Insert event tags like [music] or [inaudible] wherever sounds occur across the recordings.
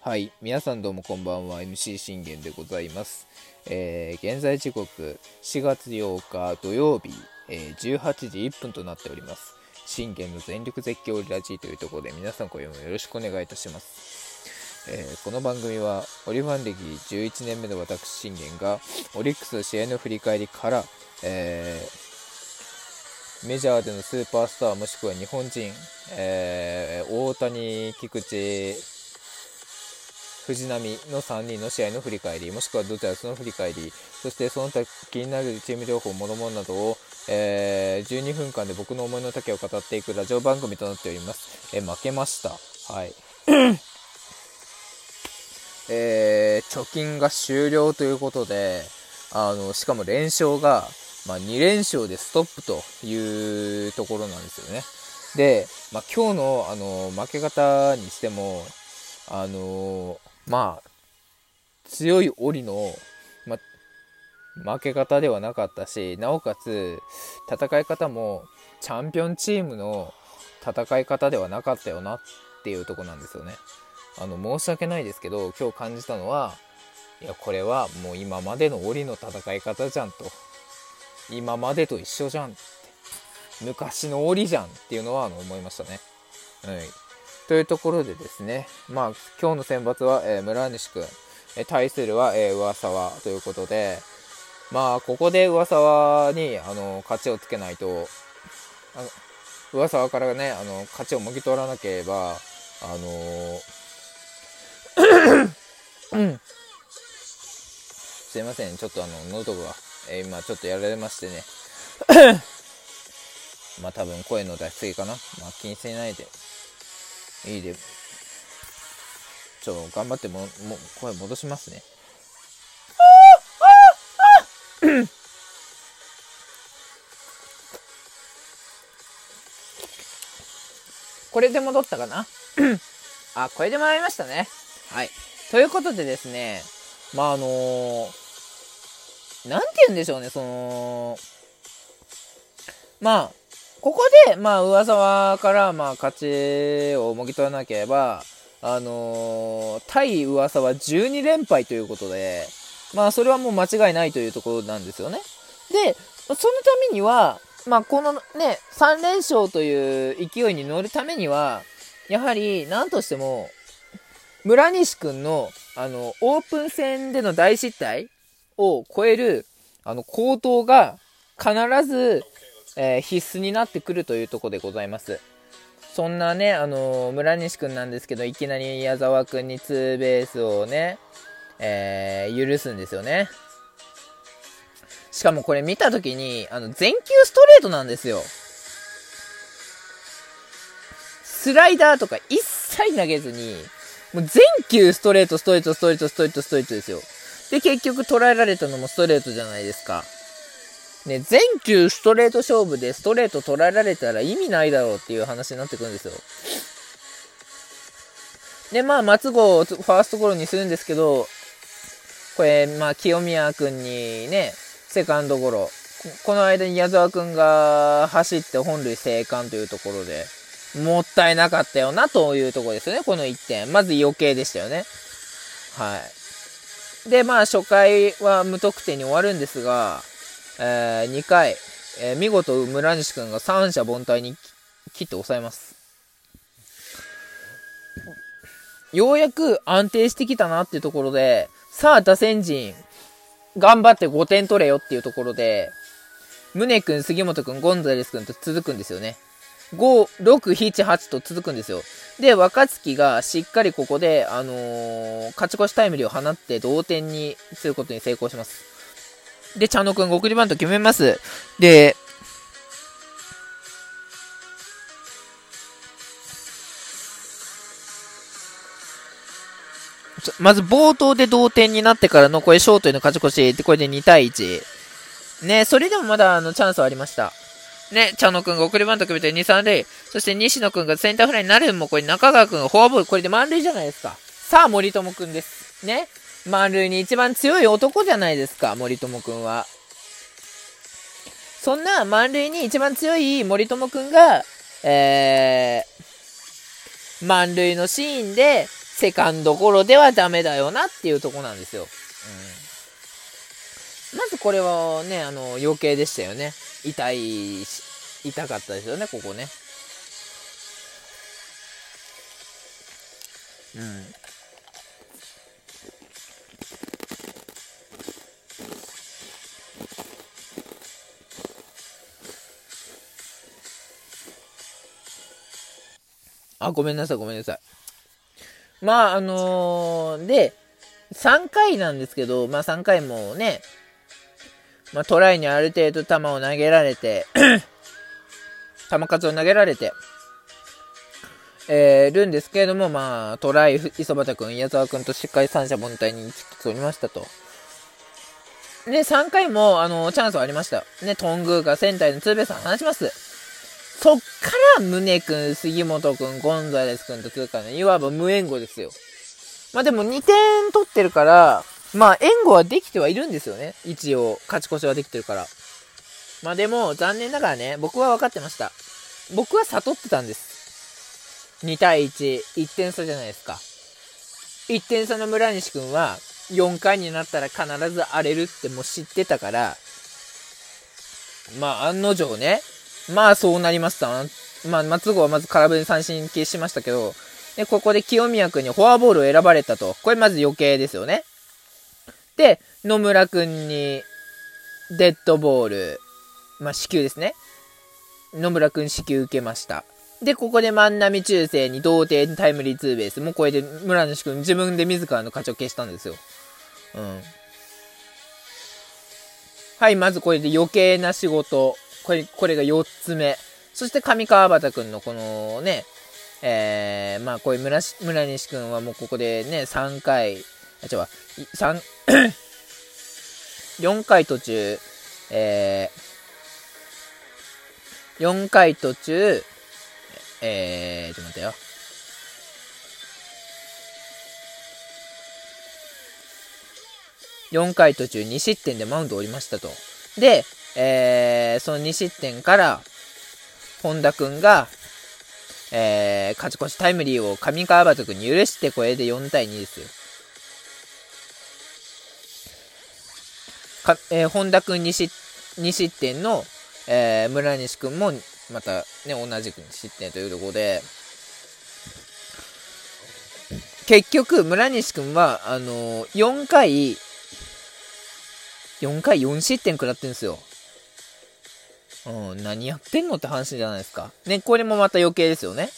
はい、皆さんどうもこんばんは、MC 信玄でございます。えー、現在時刻4月8日土曜日、えー、18時1分となっております。信玄の全力絶叫ラジーというところで皆さん今夜もよろしくお願いいたします。えー、この番組はオリファン歴11年目の私信玄がオリックスの試合の振り返りから、えー、メジャーでのスーパースターもしくは日本人、えー、大谷、菊池、藤波の3人の試合の振り返り、もしくはドジャースの振り返り、そしてその他気になるチーム情報、もろもろなどを、えー、12分間で僕の思いの丈を語っていくラジオ番組となっております。えー、負けました。はい。[coughs] えー、貯金が終了ということで、あの、しかも連勝が、まあ、2連勝でストップというところなんですよね。で、まあ、今日のあの負け方にしても、あのまあ、強い檻の、ま、負け方ではなかったし、なおかつ、戦い方も、チャンピオンチームの戦い方ではなかったよなっていうとこなんですよね。あの、申し訳ないですけど、今日感じたのは、いや、これはもう今までの檻の戦い方じゃんと。今までと一緒じゃんって。昔の檻じゃんっていうのはあの思いましたね。はい。というところでですね、まあ、今日の選抜は、えー、村西君、えー、対するは、えー、上沢ということで、まあ、ここで上沢に、あの、勝ちをつけないと、あの上沢からね、あの、勝ちをもぎ取らなければ、あの。すいません、ちょっとあの、喉が、えー、今ちょっとやられましてね。[coughs] まあ多分声の出しすぎかな。まあ気にしないで。いいで。ちょ、頑張っても、も、声戻しますね。[coughs] これで戻ったかな？[coughs] あ、これでもらいましたね。はい。ということでですね、まあ、あのー、なんて言うんでしょうね、その、まあ、ここで、まあ、上沢から、まあ、勝ちをもぎ取らなければ、あのー、対上沢12連敗ということで、まあ、それはもう間違いないというところなんですよね。で、そのためには、まあ、このね、3連勝という勢いに乗るためには、やはり、なんとしても、村西くんの、あの、オープン戦での大失態を超える、あの、高騰が必ず、えー、必須になってくるというとこでございます。そんなね、あのー、村西くんなんですけど、いきなり矢沢くんにツーベースをね、えー、許すんですよね。しかもこれ見たときに、あの、全球ストレートなんですよ。スライダーとか一切投げずに、もう全球ストレート、ストレート、ストレート、ストレート、ストレートですよ。で、結局捉えられたのもストレートじゃないですか。ね、全球ストレート勝負でストレート捉えられたら意味ないだろうっていう話になってくるんですよ。で、まあ、松郷をファーストゴロにするんですけど、これ、まあ、清宮君にね、セカンドゴロ。この間に矢沢君が走って本塁生還というところで、もったいなかったよなというところですよね、この1点。まず余計でしたよね。はい。で、まあ、初回は無得点に終わるんですが、えー、2回、えー、見事村西君が三者凡退に切って抑えます。ようやく安定してきたなっていうところで、さあ打線陣、頑張って5点取れよっていうところで、宗君、杉本君、ゴンザレス君と続くんですよね。5、6、7、8と続くんですよ。で、若月がしっかりここで、あのー、勝ち越しタイムリーを放って同点にすることに成功します。で、茶野くん送りバント決めます。で、まず冒頭で同点になってからのこれショートへの勝ち越しでこれで2対1。ね、それでもまだあのチャンスはありました。ね、茶野くんが送りバント決めて2、3塁。そして西野くんがセンターフライになるもこれ中川くんがフォアボール。これで満塁じゃないですか。さあ森友くんです。ね。満塁に一番強い男じゃないですか、森友くんは。そんな満塁に一番強い森友くんが、えー、満塁のシーンで、セカンドゴロではダメだよなっていうとこなんですよ。うん。まずこれはね、あの、余計でしたよね。痛い、痛かったですよね、ここね。うん。あ、ごめんなさい、ごめんなさい。まあ、あのー、で、3回なんですけど、まあ3回もね、まあトライにある程度球を投げられて [coughs] 球数を投げられて、えー、るんですけれども、まあ、トライ、磯畑君、矢沢君としっかり三者凡退に取りましたと。で、3回も、あの、チャンスはありました。ね、トングーが仙台のツーベースを放ちます。そっから宗君、杉本君、ゴンザレス君と通過ね、いわば無援護ですよ。まあでも2点取ってるから、まあ援護はできてはいるんですよね。一応、勝ち越しはできてるから。まあでも、残念ながらね、僕は分かってました。僕は悟ってたんです。2対1、1点差じゃないですか。1点差の村西君は、4回になったら必ず荒れるってもう知ってたから、まあ案の定ね、まあそうなりました。まあ松郷はまず空振り三振消しましたけど、で、ここで清宮君にフォアボールを選ばれたと。これまず余計ですよね。で、野村君にデッドボール、まあ死球ですね。野村君死球受けました。で、ここで万波中世に同点タイムリーツーベース。もうこれで村西君自分で自らの勝ちを消したんですよ。うん。はい、まずこれで余計な仕事。これ、これが4つ目。そして上川端くんのこのね、えー、まあこういう村村西くんはもうここでね、3回、あ、違う、3、[coughs] 4回途中、えー、4回途中、えー、ちょっと待ってよ。4回途中2失点でマウンドを降りましたと。で、えー、その2失点から、本田くんが、えー、勝ち越しタイムリーを上川端くんに許して、これで4対2ですよ。かえー、本田くん 2, 失点の、えー、村西くんも、またね、同じく2失点というところで、結局、村西くんは、あのー、4回、4回4失点食らってるんですよ。うん、何やってんのって話じゃないですか。ね、これもまた余計ですよね。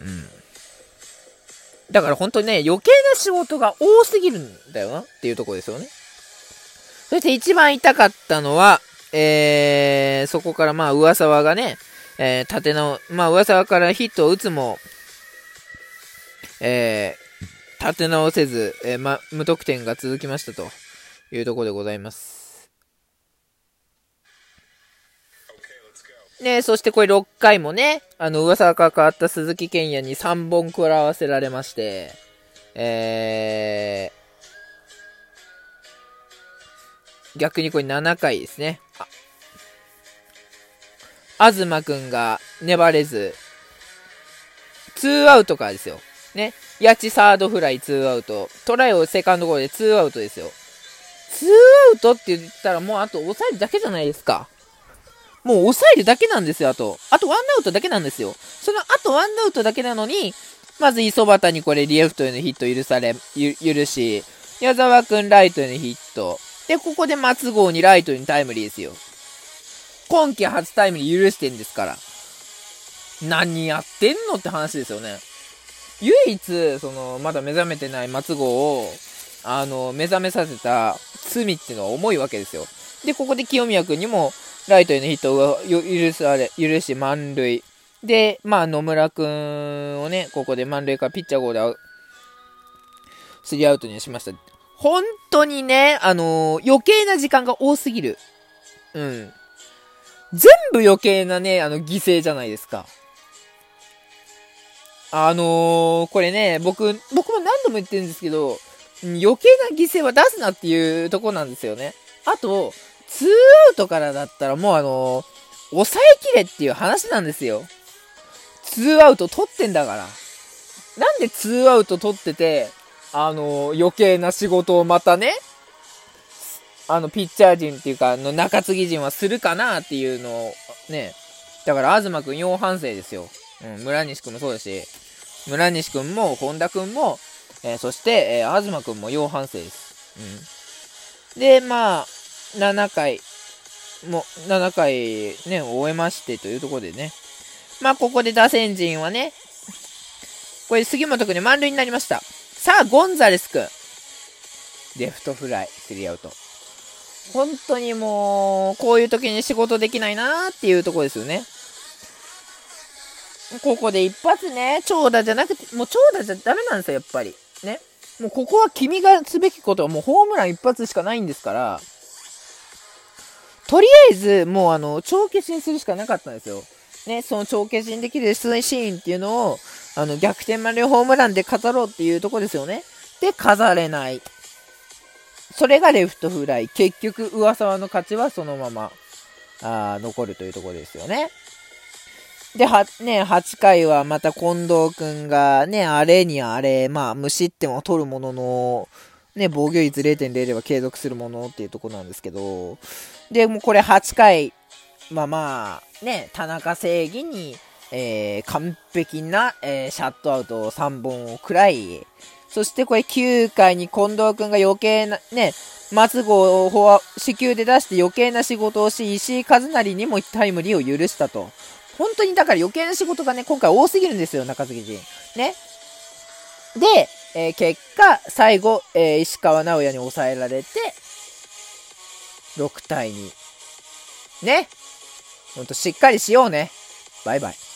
うん。だから本当にね、余計な仕事が多すぎるんだよなっていうとこですよね。そして一番痛かったのは、えー、そこからまあ、上沢がね、えー、立て直、まあ、上沢からヒットを打つも、えー、立て直せず、えー、ま、無得点が続きましたというところでございます。ねそしてこれ6回もね、あの、噂が変わった鈴木健也に3本食らわせられまして、えー、逆にこれ7回ですね。あ、東くんが粘れず、2アウトからですよ。ね。八千サードフライ2アウト。トライをセカンドゴールで2アウトですよ。2アウトって言ったらもうあと抑えるだけじゃないですか。もう抑えるだけなんですよ、あと。あとワンアウトだけなんですよ。そのあとワンアウトだけなのに、まず磯端にこれリエフトへのヒット許され、許し、矢沢くんライトへのヒット。で、ここで松郷にライトにタイムリーですよ。今季初タイムリー許してんですから。何やってんのって話ですよね。唯一、その、まだ目覚めてない松郷を、あの、目覚めさせた罪っていうのは重いわけですよ。で、ここで清宮君にも、ライトへのヒットが許され、許し満塁。で、まあ、野村くんをね、ここで満塁からピッチャー号でスリーアウトにしました。本当にね、あのー、余計な時間が多すぎる。うん。全部余計なね、あの、犠牲じゃないですか。あのー、これね、僕、僕も何度も言ってるんですけど、余計な犠牲は出すなっていうとこなんですよね。あと、ツーアウトからだったらもうあのー、抑えきれっていう話なんですよ。2アウト取ってんだから。なんで2アウト取ってて、あの、余計な仕事をまたね、あの、ピッチャー陣っていうか、あの、中継ぎ陣はするかなっていうのを、ね。だから、東くん4反省ですよ。うん、村西くんもそうだし、村西くんも、本田くんも、えー、そして、えー、東くんも4反省です。うん。で、まあ、7回、も、7回ね、終えましてというところでね。まあ、ここで打線陣はね、これ杉本くんに満塁になりました。さあ、ゴンザレスくん。レフトフライ、スリーアウト。本当にもう、こういう時に仕事できないなーっていうとこですよね。ここで一発ね、長打じゃなくて、もう長打じゃダメなんですよ、やっぱり。ね。もうここは君がすべきことはもうホームラン一発しかないんですから、とりあえず、もうあの、帳消しにするしかなかったんですよ。ね、その帳消しにできるシーンっていうのを、あの、逆転満塁ホームランで飾ろうっていうとこですよね。で、飾れない。それがレフトフライ。結局、上沢の勝ちはそのまま、あ残るというとこですよね。で、は、ね、8回はまた近藤くんがね、あれにあれ、まあ、無失点を取るものの、ね、防御率0.0では継続するものっていうとこなんですけど、で、もうこれ8回、まあまあ、ね、田中正義に、えー、完璧な、えー、シャットアウト三凡を食らい、そしてこれ9回に近藤くんが余計な、ね、松郷をフォア、死球で出して余計な仕事をし、石井和成にもタイムリーを許したと。本当にだから余計な仕事がね、今回多すぎるんですよ、中継ぎ陣。ね。で、えー、結果、最後、えー、石川直也に抑えられて、6対2。ね。ほんとしっかりしようね。バイバイ。